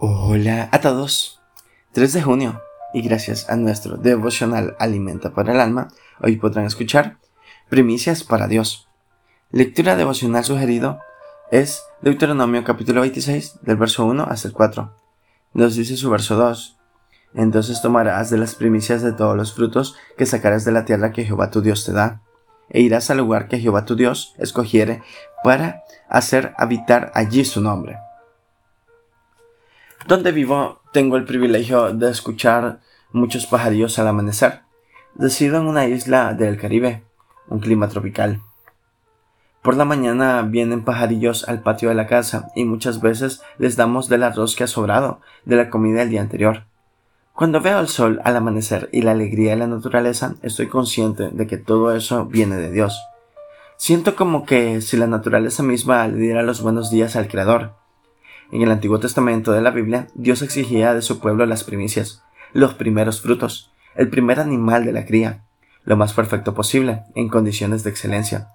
Hola a todos. 3 de junio y gracias a nuestro devocional Alimenta para el Alma, hoy podrán escuchar Primicias para Dios. Lectura devocional sugerido es Deuteronomio capítulo 26 del verso 1 hasta el 4. Nos dice su verso 2. Entonces tomarás de las primicias de todos los frutos que sacarás de la tierra que Jehová tu Dios te da, e irás al lugar que Jehová tu Dios escogiere para hacer habitar allí su nombre donde vivo tengo el privilegio de escuchar muchos pajarillos al amanecer. Resido en una isla del Caribe, un clima tropical. Por la mañana vienen pajarillos al patio de la casa y muchas veces les damos del arroz que ha sobrado de la comida del día anterior. Cuando veo el sol al amanecer y la alegría de la naturaleza, estoy consciente de que todo eso viene de Dios. Siento como que si la naturaleza misma le diera los buenos días al Creador, en el Antiguo Testamento de la Biblia, Dios exigía de su pueblo las primicias, los primeros frutos, el primer animal de la cría, lo más perfecto posible, en condiciones de excelencia.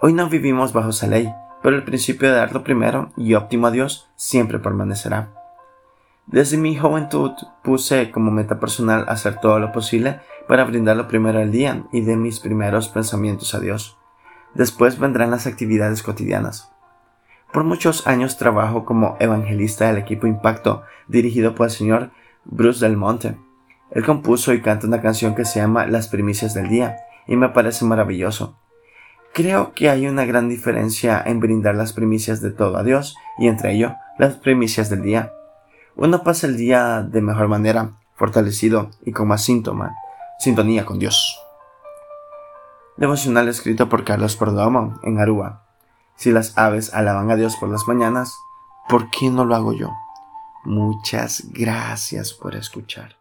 Hoy no vivimos bajo esa ley, pero el principio de dar lo primero y óptimo a Dios siempre permanecerá. Desde mi juventud puse como meta personal hacer todo lo posible para brindar lo primero del día y de mis primeros pensamientos a Dios. Después vendrán las actividades cotidianas. Por muchos años trabajo como evangelista del equipo Impacto, dirigido por el señor Bruce Del Monte. Él compuso y canta una canción que se llama Las primicias del día, y me parece maravilloso. Creo que hay una gran diferencia en brindar las primicias de todo a Dios y entre ello las primicias del día. Uno pasa el día de mejor manera, fortalecido y con más síntoma, sintonía con Dios. Devocional escrito por Carlos Perdomo en Aruba. Si las aves alaban a Dios por las mañanas, ¿por qué no lo hago yo? Muchas gracias por escuchar.